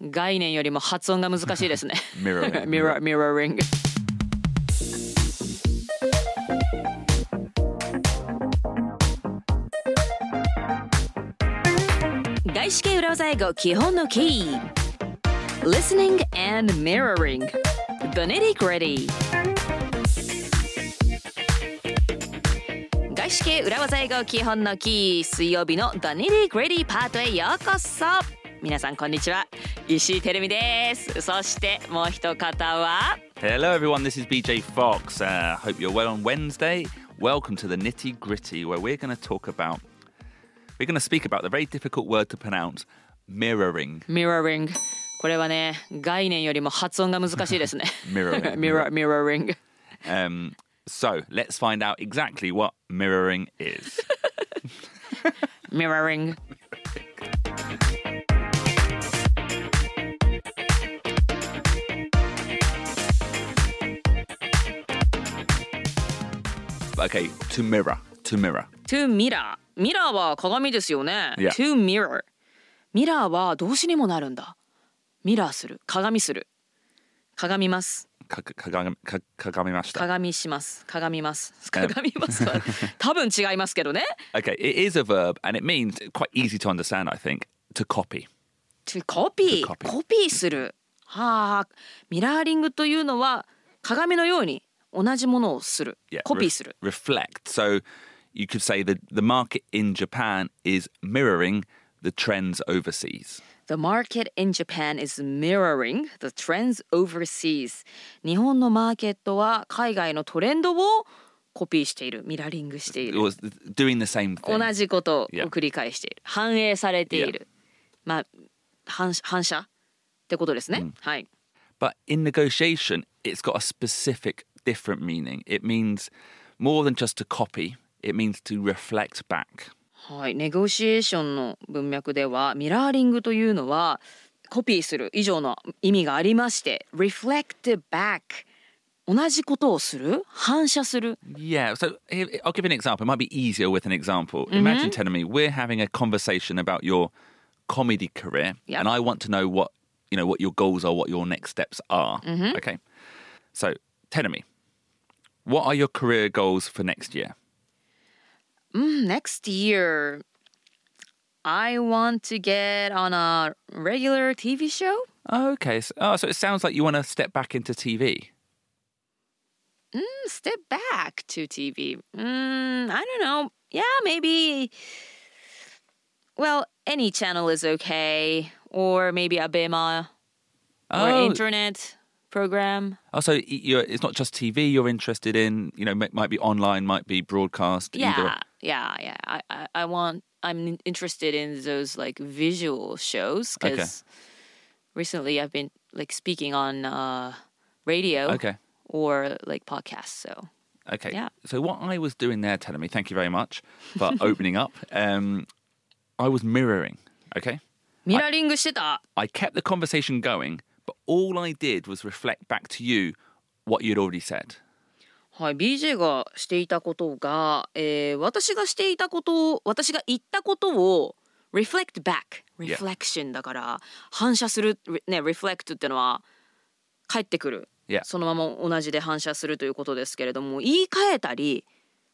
概念よりも発音が難しいですね。外資系裏技英語基本のキー。外資系裏技英語基本のキー。水曜日の Benedict パートへようこそ。皆さんこんにちは。石井てるみですそしてもう一方は Hello, everyone. This is BJ Fox. Uh, hope you're well on Wednesday. Welcome to the nitty gritty, where we're going to talk about, we're going to speak about the very difficult word to pronounce, mirroring. mirroring これはね概念よりも発音が難しいですね Mirroring. Mirror, mirroring Um, so let's find out exactly what mirroring is. mirroring Okay, to mirror. To mirror. to mirror ミラーは鏡ですよね Yeah. to mirror ミラーは動詞にもなるんだミラーする鏡する鏡ますかかがか鏡ました。鏡します鏡ます鏡ますは多分違いますけどね Okay, it is a verb and it means quite easy to understand, I think, to copy. to copy To copy コピーするはあミラーリングというのは鏡のように同じものをする Yeah, コピー ref- する reflect. So you could say that the market in Japan is mirroring the trends overseas. The market in Japan is mirroring the trends overseas 日本のマーケットは海外のトレンドをコピーしているミラーリングしてい It る was doing the same thing. 同じことを Yeah. 繰り返している反映されているまあ反反射ってことですね、はい But in negotiation, it's got a specific different meaning. It means more than just to copy, it means to reflect back. はい、ネゴシエーションの文脈ではミラーリングというのはコピーする以上の意味がありまして reflect back 同じことをする反射する Yeah, so here- I'll give you an example. It might be easier with an example. Imagine telling me we're having a conversation about your comedy career, Yep. and I want to know what you know what your goals are, what your next steps are. Okay, so telling me, what are your career goals for next year? next year I want to get on a regular TV show Okay, so, oh, so it sounds like you want to step back into TV. step back to TV mm, I don't know yeah maybe well any channel is okay or maybe Abema or Oh. internet program. Oh, also, it's not just TV you're interested in. You know, might be online, might be broadcast. Yeah, either. yeah, yeah. I, I, I, want. I'm interested in those like visual shows because okay. recently I've been like speaking on uh, radio. Okay. Or like podcasts. So. Okay. Yeah. So what I was doing there, telling me, thank you very much for opening up. Um, I was mirroring. Okay. Mirroring I, I kept the conversation going but all I did was reflect back to you what you'd already said. はい BJ がしていたことが、えー私がしていたことを私が言ったことを reflect back reflection だから反射するね reflect ってのは返ってくる.そのまま同じで反射するということですけれども言い換えたり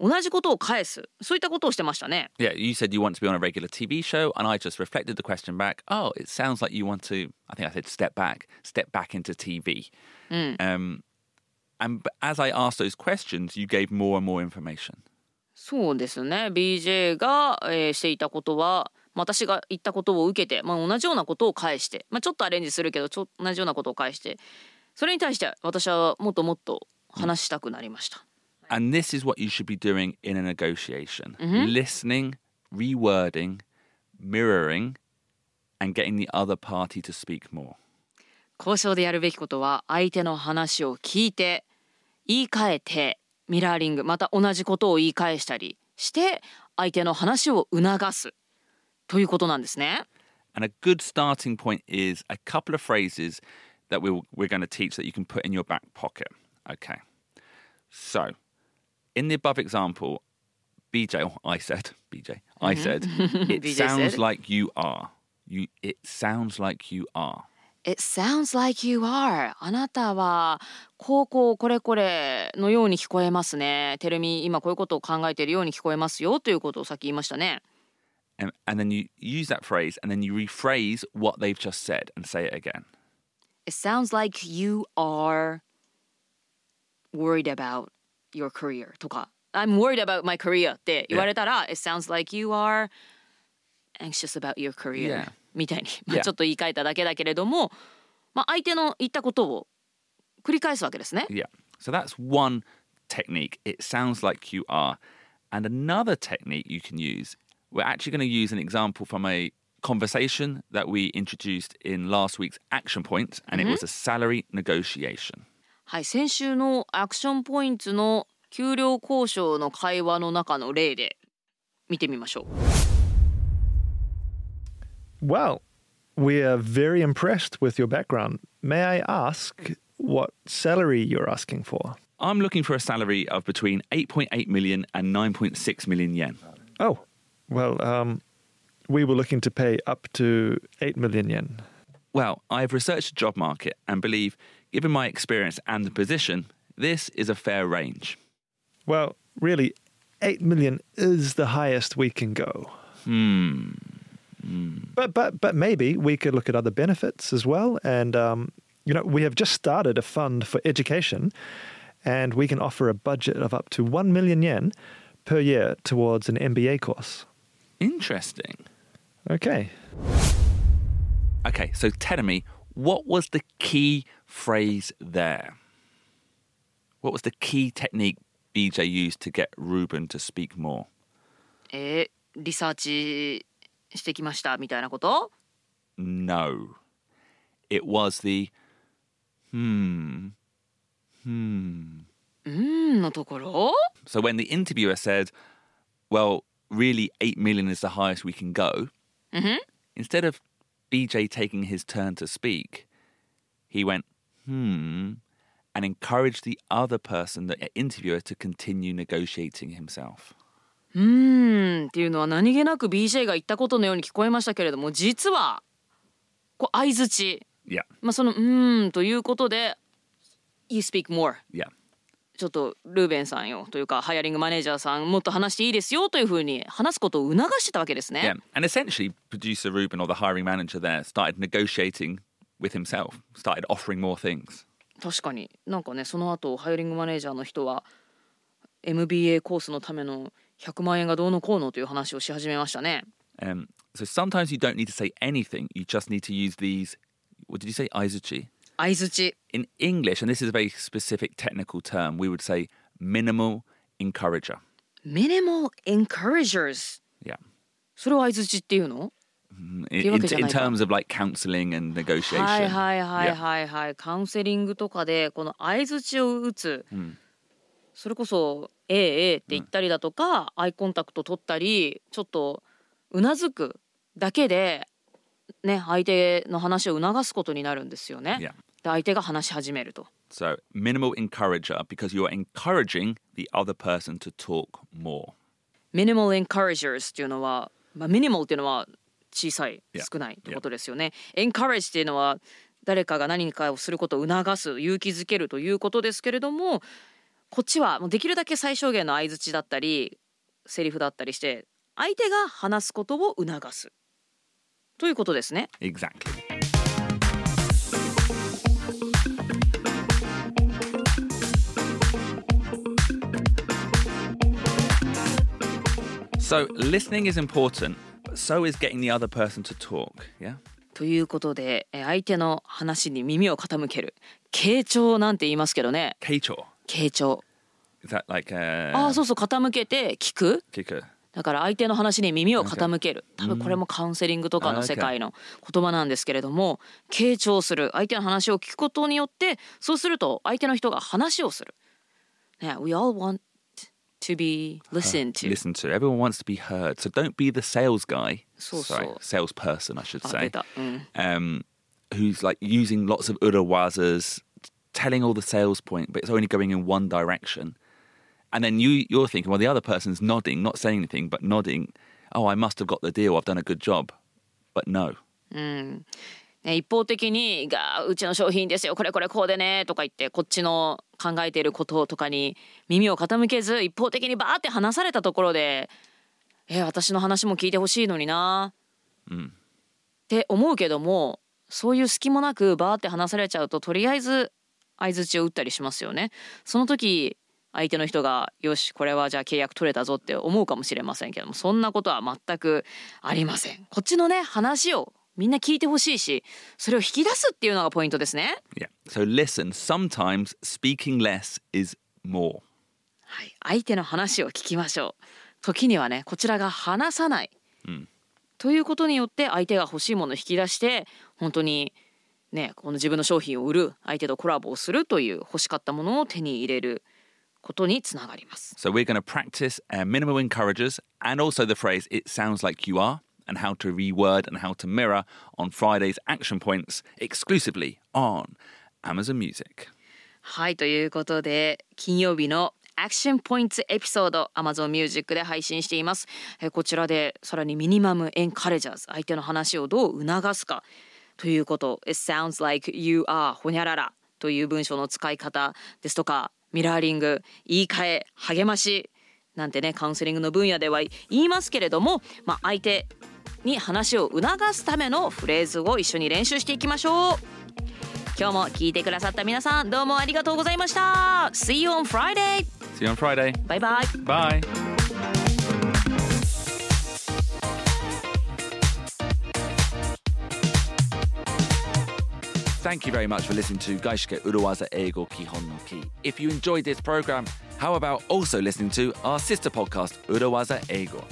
同じことを返すそういったことをしてましたね Yeah, you said you want to be on a regular TV show, and I just reflected the question back. Oh, it sounds like you want to. I think I said step back, step back into TV. Um, and as I asked those questions, you gave more and more information. そうですね BJ が、えーしていたことはまあ私が言ったことを受けて、まあ、同じようなことを返して、まあ、ちょっとアレンジするけどちょ同じようなことを返してそれに対して私はもっともっと話したくなりました。And this is what you should be doing in a negotiation listening, rewording, mirroring, and getting the other party to speak more. 交渉でやるべきことは相手の話を聞いて言い換えてミラーリングまた同じことを言い返したりして相手の話を促すということなんですね。 And a good starting point is a couple of phrases that we'll, we're going to teach that you can put in your back pocket. Okay. So, in the above example, BJ, or I said, BJ, I said, it BJ sounds said. like you are. You, it sounds like you are. It sounds like you are. あなたはこうこうこれこれのように聞こえますね。テルミ今こういうことを考えているように聞こえますよということをさっき言いましたね。 And, and then you use that phrase and then you rephrase what they've just said and say it again. It sounds like you are worried about your career とか I'm worried about my career って言われたら、It sounds like you are anxious about your career、 Yeah. みたいに、まあ Yeah. ちょっと言い換えただけだけれども、まあ、相手の言ったことを繰り返すわけですね。 Yeah. So that's one technique. It sounds like you are. And another technique you can use, we're actually going to use an example from a conversation that we introduced in last week's action point, and it was a salary negotiation. はい、先週のアクションポイントの給料交渉の会話の中の例で見てみましょう。 Well, we are very impressed with your background. May I ask what salary you're asking for? I'm looking for a salary of between 8.8 million and 9.6 million yen. Oh, well, um, we were looking to pay up to 8 million yen. Well, I've researched the job market and believe, given my experience and the position, this is a fair range. Well, really, 8 million is the highest we can go. Hmm. But, but, but maybe we could look at other benefits as well. And, um, you know, we have just started a fund for education, and we can offer a budget of up to 1 million yen per year towards an MBA course. Interesting. Okay. Okay, so tell me, what was the key phrase there? What was the key technique BJ used to get Ruben to speak more? えーリサーチしてきましたみたいなこと No. It was the hmm, hmm. うーんのところ So when the interviewer said, well, really 8 million is the highest we can go, instead of BJ taking his turn to speak, he went, hmm, and encouraged the other person, the interviewer, to continue negotiating himself. うーんっていうのは何気なく BJ が言ったことのように聞こえましたけれども実はこう相づち、Yeah, まあ、その「うーん」ということで「You speak more」yeah. ちょっとルーベンさんよというかハイアリングマネージャーさんもっと話していいですよというふうに話すことを促してたわけですね。Yeah. And essentially, producer Ruben or the hiring manager there started negotiating with himself, started offering more things. 確かになんかねその後ハイアリングマネージャーの人は MBA コースのための100万円がどうのこうのという話をし始めましたね。 Um, so sometimes you don't need to say anything, you just need to use these. What did you say? Aizuchi? 相づち In English, and this is a very specific technical term, we would say minimal encourager. Minimal encouragers Yeah. それを相づちっていうの In, in terms of like counseling and negotiation. はいはいはい.はいはいカウンセリングとかでこの相づちを打つ、それこそ「ええええ」って言ったりだとか、アイコンタクト取ったりちょっとうなずくだけでね相手の話を促すことになるんですよね。Yeah. で相手が話し始めると。So minimal encourager because you're encouraging the other person to talk more. minimal encouragers っていうのは、まあ、minimal っていうのは小さい.少ないってことですよね。encourage っていうのは誰かが何かをすることを促す勇気づけるということですけれどもこっちはもうできるだけ最小限の相づちだったりセリフだったりして相手が話すことを促すということですね。Exactly. So listening is important, but so is getting the other person to talk. Yeah? ということでえ相手の話に耳を傾ける傾聴なんて言いますけどね Keicho. 傾聴 Is that like uh ああそうそう傾けて聞く kicker? だから相手の話に耳を傾ける多分これもカウンセリングとかの世界の言葉なんですけれども傾聴する相手の話を聞くことによってそうすると相手の人が話をする。ね、We all want to be listened to. Listen to. Everyone wants to be heard. So don't be the sales guy. So- Sorry, so. salesperson, I should あ say. 出た。うん。 um, who's like using lots of urawazas, telling all the sales point, but it's only going in one direction. And then you you're thinking, well, the other person's nodding, not saying anything, but nodding. Oh, I must have got the deal. I've done a good job. But no. ね、一方的にがうちの商品ですよこれこれこうでねとか言ってこっちの 考えていることとかに耳を傾けず一方的にバーって話されたところでえ私の話も聞いてほしいのにな、うん、って思うけどもそういう隙もなくバーって話されちゃうととりあえず相づちを打ったりしますよね。その時相手の人がよしこれはじゃあ契約取れたぞって思うかもしれませんけどもそんなことは全くありません。こっちのね話をみんな聞いてほしいしそれを引き出すっていうのがポイントですね。Yeah. So listen, sometimes speaking less is more. はい、相手の話を聞きましょう。時にはねこちらが話さない、うん、ということによって相手が欲しいものを引き出して本当にねこの自分の商品を売る相手とコラボをするという欲しかったものを手に入れることにつながります。So we're going to practice our minimal encouragers and also the phrase it sounds like you are and how to reword and how to mirror on Friday's action points exclusively on Amazon Music. はいということで金曜日のアクションポイントエピソード Amazon Music で配信しています。えこちらでさらにミニマムエンカレジャーズ相手の話をどう促すかということ It sounds like you are ほにゃららという文章の使い方ですとかミラーリング言い換え励ましなんてねカウンセリングの分野では言いますけれども、まあ、相手に話を促すためのフレーズを一緒に練習していきましょう今日も聞いてくださった皆さんどうもありがとうございました See you on Friday See you on Friday バイバイ Bye Thank you very much for listening to Gaishike Uruwaza Eigo Kihon no Ki. If you enjoyed this program, how about also listening to our sister podcast, Uruwaza Eigo?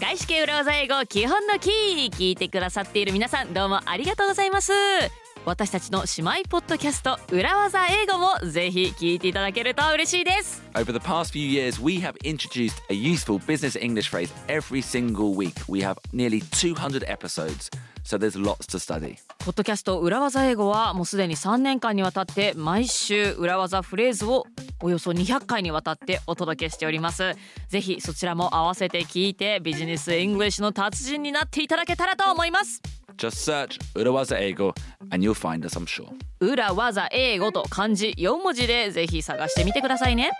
外資系裏技英語基本のキー聞いてくださっている皆さんどうもありがとうございます。私たちの姉妹ポッドキャスト裏技英語もぜひ聞いていただけると嬉しいです。Over the past few years we have introduced a useful business English phrase every single week. We have nearly 200 episodes So there's lots to study. ポッドキャスト裏技英語はもうすでに3年間にわたって毎週裏技フレーズをおよそ200回にわたってお届けしております。ぜひそちらも合わせて聞いてビジネスイングリッシュの達人になっていただけたらと思います Just search 裏技英語 and you'll find us I'm sure 裏技英語と漢字4文字でぜひ探してみてくださいね